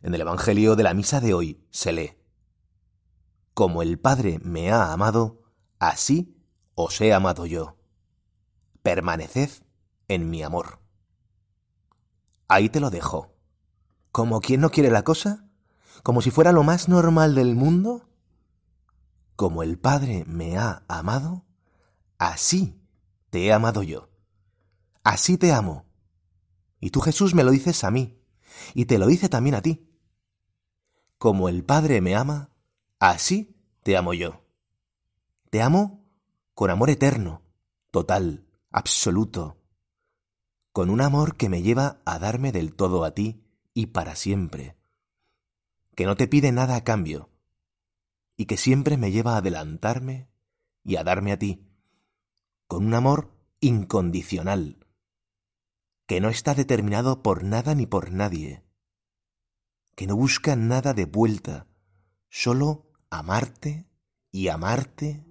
En el Evangelio de la Misa de hoy se lee, Como el Padre me ha amado, así os he amado yo. Permaneced en mi amor. Ahí te lo dejo. ¿Como quien no quiere la cosa? ¿Como si fuera lo más normal del mundo? Como el Padre me ha amado, así te he amado yo. Así te amo. Y tú Jesús me lo dices a mí, y te lo dice también a ti. Como el Padre me ama, así te amo yo. Te amo con amor eterno, total, absoluto, con un amor que me lleva a darme del todo a ti y para siempre, que no te pide nada a cambio, y que siempre me lleva a adelantarme y a darme a ti, con un amor incondicional, que no está determinado por nada ni por nadie, que no busca nada de vuelta, solo amarte y amarte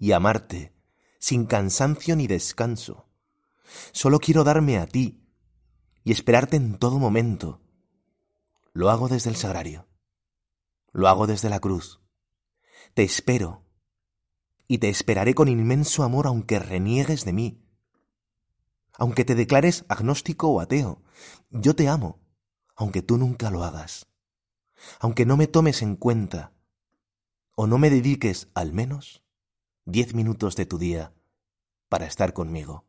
y amarte, sin cansancio ni descanso. Solo quiero darme a ti y esperarte en todo momento. Lo hago desde el sagrario, lo hago desde la cruz. Te espero y te esperaré con inmenso amor aunque reniegues de mí, aunque te declares agnóstico o ateo. Yo te amo aunque tú nunca lo hagas, aunque no me tomes en cuenta, o no me dediques al menos diez minutos de tu día para estar conmigo.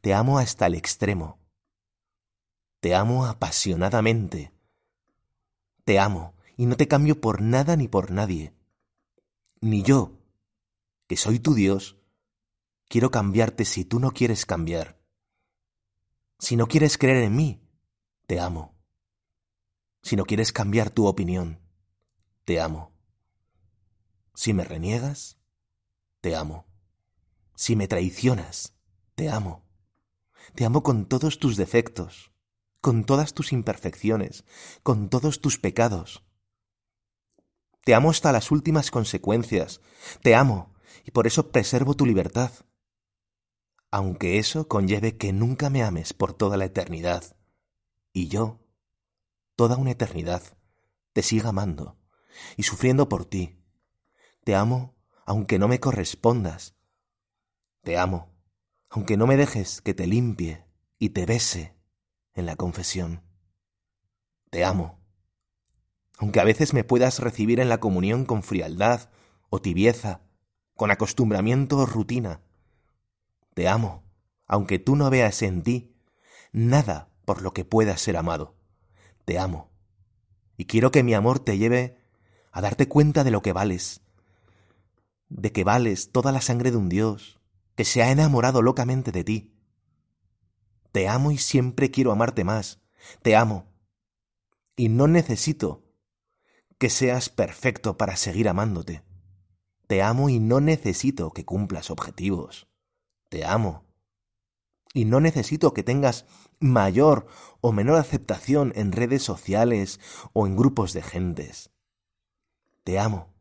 Te amo hasta el extremo. Te amo apasionadamente. Te amo y no te cambio por nada ni por nadie. Ni yo, que soy tu Dios, quiero cambiarte si tú no quieres cambiar. Si no quieres creer en mí, te amo. Si no quieres cambiar tu opinión, te amo. Si me reniegas, te amo. Si me traicionas, te amo. Te amo con todos tus defectos, con todas tus imperfecciones, con todos tus pecados. Te amo hasta las últimas consecuencias. Te amo y por eso preservo tu libertad. Aunque eso conlleve que nunca me ames por toda la eternidad. Y yo toda una eternidad, te siga amando y sufriendo por ti. Te amo aunque no me correspondas. Te amo aunque no me dejes que te limpie y te bese en la confesión. Te amo aunque a veces me puedas recibir en la comunión con frialdad o tibieza, con acostumbramiento o rutina. Te amo aunque tú no veas en ti nada por lo que puedas ser amado te amo. Y quiero que mi amor te lleve a darte cuenta de lo que vales, de que vales toda la sangre de un Dios que se ha enamorado locamente de ti. Te amo y siempre quiero amarte más. Te amo. Y no necesito que seas perfecto para seguir amándote. Te amo y no necesito que cumplas objetivos. Te amo y no necesito que tengas mayor o menor aceptación en redes sociales o en grupos de gentes. Te amo,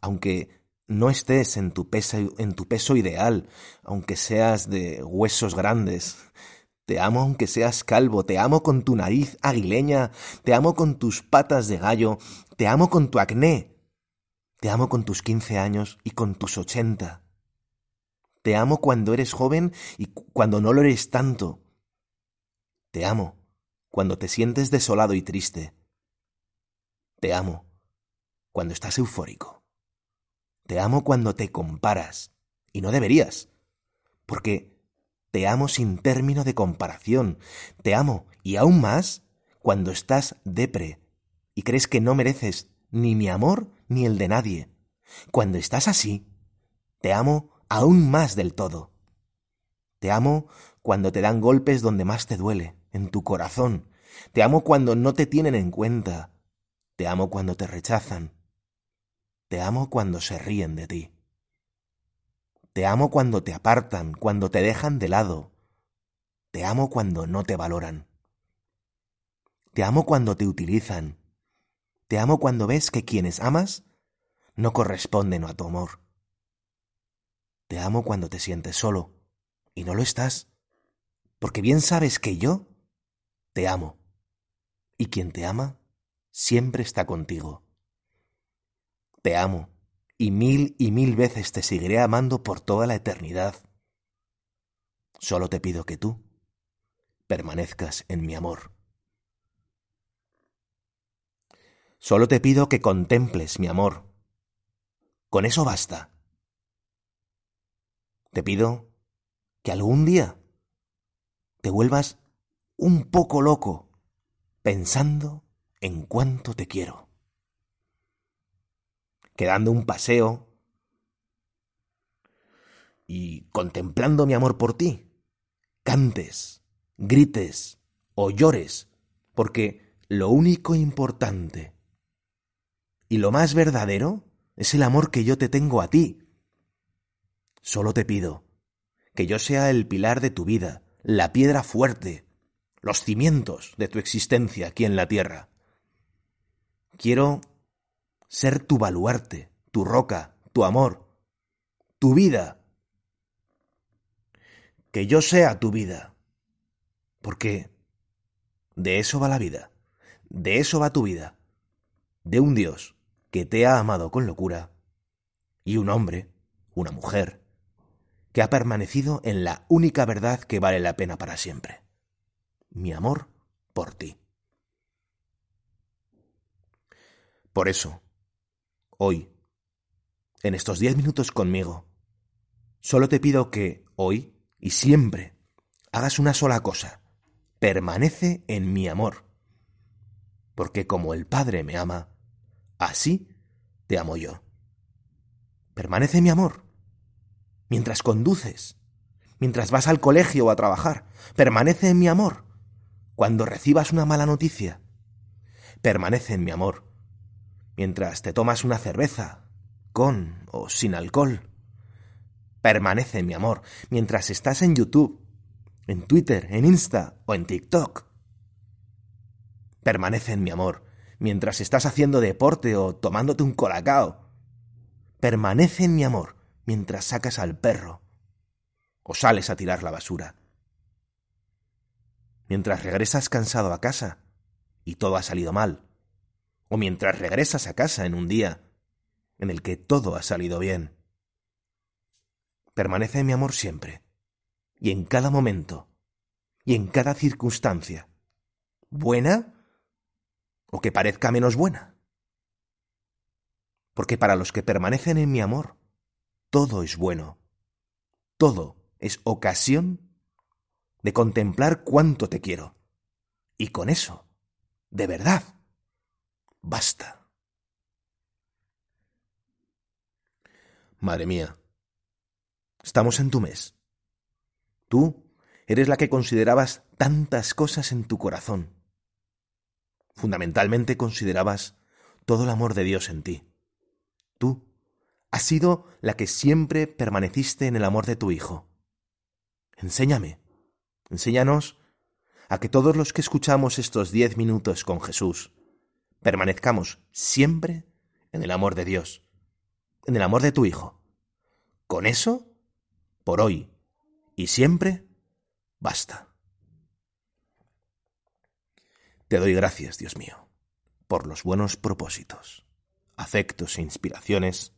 aunque no estés en tu, peso, en tu peso ideal, aunque seas de huesos grandes. Te amo aunque seas calvo, te amo con tu nariz aguileña, te amo con tus patas de gallo, te amo con tu acné, te amo con tus quince años y con tus ochenta. Te amo cuando eres joven y cuando no lo eres tanto. Te amo cuando te sientes desolado y triste. Te amo cuando estás eufórico. Te amo cuando te comparas, y no deberías, porque te amo sin término de comparación. Te amo, y aún más, cuando estás depre y crees que no mereces ni mi amor ni el de nadie. Cuando estás así, te amo aún más del todo. Te amo cuando te dan golpes donde más te duele, en tu corazón, Te amo cuando no te tienen en cuenta. Te amo cuando te rechazan. Te amo cuando se ríen de ti. Te amo cuando te apartan, cuando te dejan de lado. Te amo cuando no te valoran. Te amo cuando te utilizan. Te amo cuando ves que quienes amas no corresponden a tu amor. Te amo cuando te sientes solo y no lo estás, porque bien sabes que yo te amo y quien te ama siempre está contigo. Te amo y mil y mil veces te seguiré amando por toda la eternidad. Solo te pido que tú permanezcas en mi amor. Solo te pido que contemples mi amor. Con eso basta. Te pido que algún día te vuelvas un poco loco pensando en cuánto te quiero. Que dando un paseo y contemplando mi amor por ti, cantes, grites o llores, porque lo único importante y lo más verdadero es el amor que yo te tengo a ti. Solo te pido que yo sea el pilar de tu vida, la piedra fuerte, los cimientos de tu existencia aquí en la tierra. Quiero ser tu baluarte, tu roca, tu amor, tu vida. Que yo sea tu vida. Porque de eso va la vida, de eso va tu vida, de un Dios que te ha amado con locura, y un hombre, una mujer, que ha permanecido en la única verdad que vale la pena para siempre, mi amor por ti. Por eso, hoy, en estos diez minutos conmigo, solo te pido que hoy y siempre hagas una sola cosa, permanece en mi amor, porque como el Padre me ama, Así te amo yo. Permanece mi amor. Mientras conduces, mientras vas al colegio o a trabajar, permanece en mi amor. Cuando recibas una mala noticia, permanece en mi amor. Mientras te tomas una cerveza, con o sin alcohol, permanece en mi amor. Mientras estás en YouTube, en Twitter, en Insta o en TikTok, permanece en mi amor mientras estás haciendo deporte o tomándote un colacao. Permanece en mi amor mientras sacas al perro o sales a tirar la basura. Mientras regresas cansado a casa y todo ha salido mal. O mientras regresas a casa en un día en el que todo ha salido bien. Permanece mi amor siempre, y en cada momento, y en cada circunstancia, buena o que parezca menos buena. Porque para los que permanecen en mi amor, todo es bueno, todo es ocasión de contemplar cuánto te quiero. Y con eso, de verdad, basta. Madre mía, estamos en tu mes. Tú eres la que considerabas tantas cosas en tu corazón fundamentalmente considerabas todo el amor de Dios en ti. Tú has sido la que siempre permaneciste en el amor de tu Hijo. Enséñame, enséñanos a que todos los que escuchamos estos diez minutos con Jesús permanezcamos siempre en el amor de Dios, en el amor de tu Hijo. Con eso, por hoy y siempre, basta. Te doy gracias, Dios mío, por los buenos propósitos, afectos e inspiraciones